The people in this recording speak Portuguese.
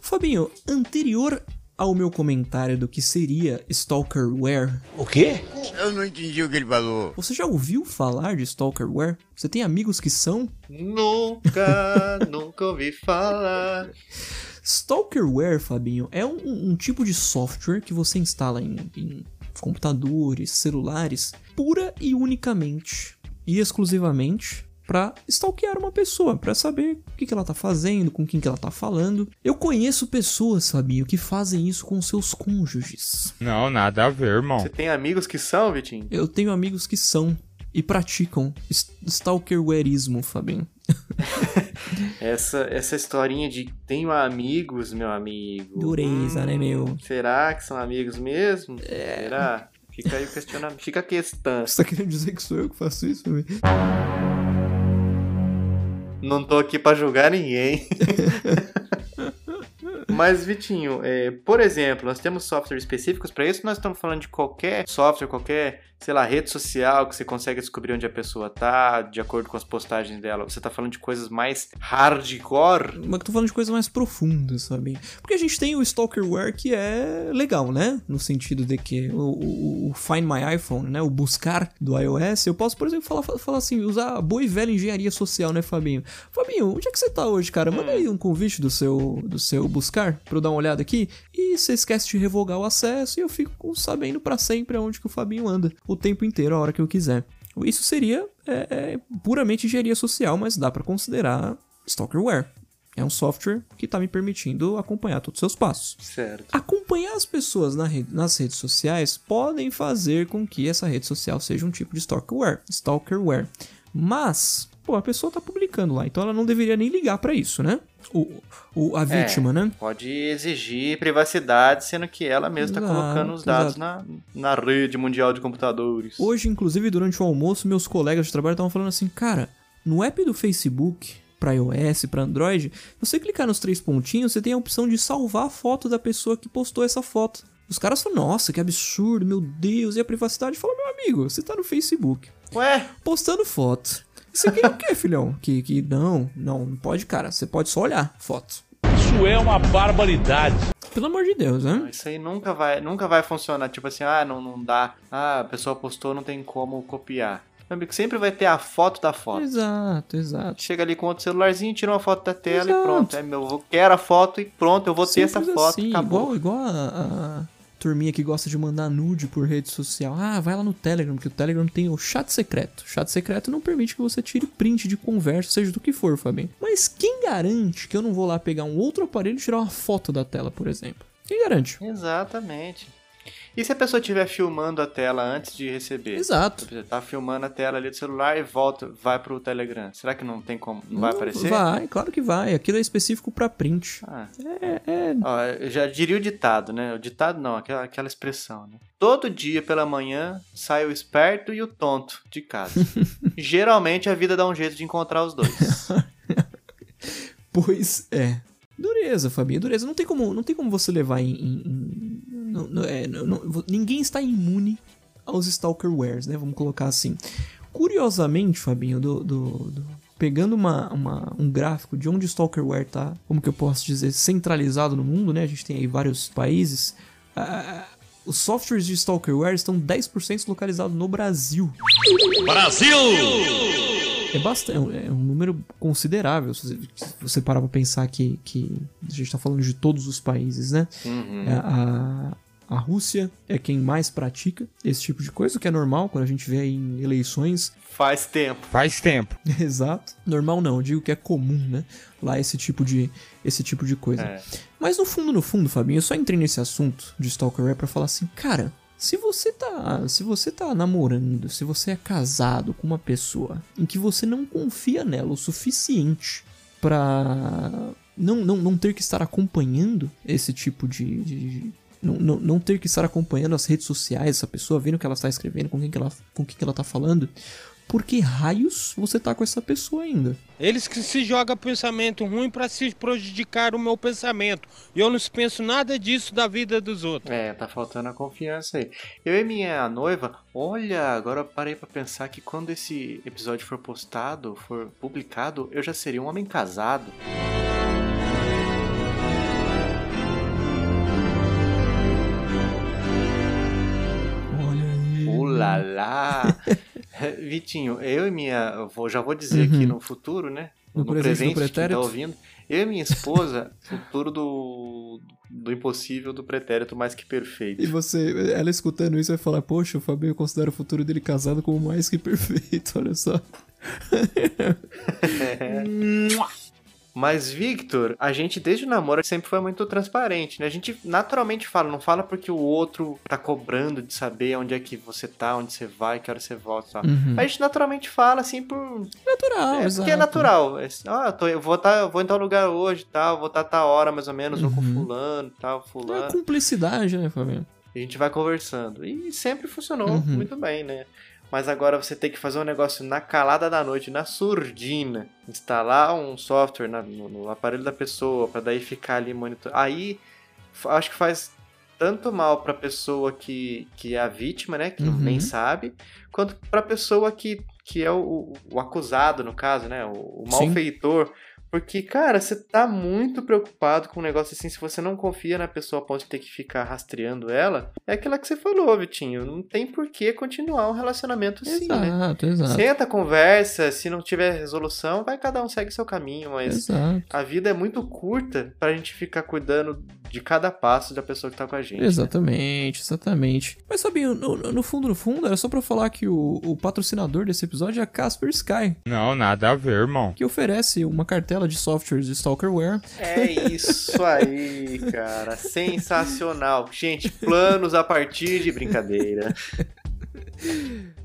Fabinho, anterior ao meu comentário do que seria Stalkerware. O quê? Eu não entendi o que ele falou. Você já ouviu falar de Stalkerware? Você tem amigos que são? Nunca, nunca ouvi falar. Stalkerware, Fabinho, é um, um, tipo de software que você instala em, em computadores, celulares, pura e unicamente e exclusivamente para stalkear uma pessoa, para saber o que, que ela tá fazendo, com quem que ela tá falando. Eu conheço pessoas, Fabinho, que fazem isso com seus cônjuges. Não, nada a ver, irmão. Você tem amigos que são, Vitinho? Eu tenho amigos que são e praticam stalkerwareismo, Fabinho. essa, essa historinha de tenho amigos, meu amigo. Dureza, hum, né, meu? Será que são amigos mesmo? É. Será? Fica aí o questionamento. Fica a questão. Você tá querendo dizer que sou eu que faço isso, Fabinho? Não tô aqui para julgar ninguém. Mas, Vitinho, é, por exemplo, nós temos softwares específicos para isso. Nós estamos falando de qualquer software, qualquer, sei lá, rede social que você consegue descobrir onde a pessoa tá, de acordo com as postagens dela. Você tá falando de coisas mais hardcore? Mas eu tô falando de coisas mais profundas, sabe? Porque a gente tem o Stalkerware que é legal, né? No sentido de que o, o, o Find My iPhone, né? O buscar do iOS, eu posso, por exemplo, falar, falar assim, usar a boa e velha engenharia social, né, Fabinho? Fabinho, onde é que você tá hoje, cara? Manda aí um convite do seu, do seu buscar pra eu dar uma olhada aqui. E você esquece de revogar o acesso e eu fico sabendo para sempre aonde que o Fabinho anda. O tempo inteiro, a hora que eu quiser. Isso seria é, é, puramente engenharia social, mas dá para considerar stalkerware. É um software que está me permitindo acompanhar todos os seus passos. Certo. Acompanhar as pessoas na rede, nas redes sociais podem fazer com que essa rede social seja um tipo de stalkerware. stalkerware. Mas, pô, a pessoa está publicando lá, então ela não deveria nem ligar para isso, né? O, o, a vítima, é, né? Pode exigir privacidade, sendo que ela mesma está colocando os dados na, na rede mundial de computadores. Hoje, inclusive, durante o almoço, meus colegas de trabalho estavam falando assim, cara, no app do Facebook, para iOS, para Android, você clicar nos três pontinhos, você tem a opção de salvar a foto da pessoa que postou essa foto. Os caras falam, nossa, que absurdo, meu Deus, e a privacidade fala, meu amigo, você tá no Facebook. Ué? Postando foto. Você quer o quê, filhão? Que, que não, não, não pode, cara. Você pode só olhar foto. Isso é uma barbaridade. Pelo amor de Deus, né? Não, isso aí nunca vai, nunca vai funcionar. Tipo assim, ah, não, não dá. Ah, a pessoa postou, não tem como copiar. Meu amigo, sempre vai ter a foto da foto. Exato, exato. Chega ali com outro celularzinho, tira uma foto da tela Exato. e pronto. É meu, eu quero a foto e pronto, eu vou ter essa Simples foto. assim, acabou. igual, igual a, a turminha que gosta de mandar nude por rede social. Ah, vai lá no Telegram, porque o Telegram tem o chat secreto. O chat secreto não permite que você tire print de conversa, seja do que for, Fabinho. Mas quem garante que eu não vou lá pegar um outro aparelho e tirar uma foto da tela, por exemplo? Quem garante? Exatamente. E se a pessoa estiver filmando a tela antes de receber? Exato. Você tá filmando a tela ali do celular e volta, vai pro Telegram. Será que não tem como? Não vai aparecer? Vai, claro que vai. Aquilo é específico pra print. Ah. É, é. Ó, eu já diria o ditado, né? O ditado não, aquela, aquela expressão, né? Todo dia pela manhã sai o esperto e o tonto de casa. Geralmente a vida dá um jeito de encontrar os dois. Pois é. Dureza, Fabinho, dureza. Não tem como, não tem como você levar em- em- não- não- é, não- ninguém está imune aos Stalkerwares, né? Vamos colocar assim. Curiosamente, Fabinho, do, do- do- pegando uma, uma- um gráfico de onde o Stalkerware tá, como que eu posso dizer, centralizado no mundo, né? A gente tem aí vários países. Ah, os softwares de Stalkerware estão 10% localizados no Brasil. É bastante, é um número considerável. Se você, se você parar pra pensar que, que a gente tá falando de todos os países, né? Uhum. É, A, a Rússia é quem mais pratica esse tipo de coisa, o que é normal quando a gente vê em eleições. Faz tempo. Faz tempo. Exato. Normal não, eu digo que é comum, né? Lá esse tipo de, esse tipo de coisa. É. Mas no fundo, no fundo, Fabinho, eu só entrei nesse assunto de Stalkerware pra falar assim, cara, se você tá, se você tá namorando, se você é casado com uma pessoa em que você não confia nela o suficiente pra não, não, não ter que estar acompanhando esse tipo de, de- não, não, não ter que estar acompanhando as redes sociais, essa pessoa, vendo o que ela está escrevendo, com quem que ela, com quem que ela tá falando, por que raios você tá com essa pessoa ainda? Eles que se jogam pensamento ruim pra se prejudicar o meu pensamento. E eu não penso nada disso da vida dos outros. É, tá faltando a confiança aí. Eu e minha noiva, olha, agora eu parei pra pensar que quando esse episódio for postado, for publicado, eu já seria um homem casado. Olha Ulala! Vitinho, eu e minha. eu vou- já vou dizer aqui no futuro, né? Uhum. No presente, no quem tá ouvindo. Eu e minha esposa, futuro do, do impossível, do pretérito mais que perfeito. E você, ela escutando isso, vai falar: Poxa, o Fabinho considera o futuro dele casado como mais que perfeito, olha só. Mas, Victor, a gente desde o namoro sempre foi muito transparente, né? A gente naturalmente fala, não fala porque o outro tá cobrando de saber onde é que você tá, onde você vai, que hora você volta. Uhum. A gente naturalmente fala assim por. Natural, é, exato. porque é natural. É, ah, eu, tô, eu vou tá, eu vou em tal lugar hoje tal, vou estar tá, tal hora mais ou menos, vou com Uhum. fulano tal, É fulano. cumplicidade, né, Fabinho? A gente vai conversando. E sempre funcionou Uhum. muito bem, né? Mas agora você tem que fazer um negócio na calada da noite, na surdina. Instalar um software na- no, no aparelho da pessoa, pra daí ficar ali monitor. Aí acho que faz tanto mal pra pessoa que, que é a vítima, né? Que Uhum. nem sabe, quanto pra pessoa que, que é o, o acusado, no caso, né? O, o Sim. Porque, cara, você tá muito preocupado com um negócio assim, se você não confia na pessoa a ponto de ter que ficar rastreando ela, é aquela que você falou, Vitinho. Não tem por que continuar um relacionamento assim, né? Exato, exato. Senta, conversa, se não tiver resolução, vai cada um segue seu caminho, mas Exato. a vida é muito curta pra gente ficar cuidando de cada passo da pessoa que tá com a gente. né? Exatamente, exatamente. Mas Fabinho, no, no fundo, no fundo, era só pra falar que o, o patrocinador desse episódio é a Casper Sky, Não, nada a ver, irmão. que oferece uma cartela de softwares de stalkerware É isso aí, cara. Sensacional. Gente, planos a partir de brincadeira.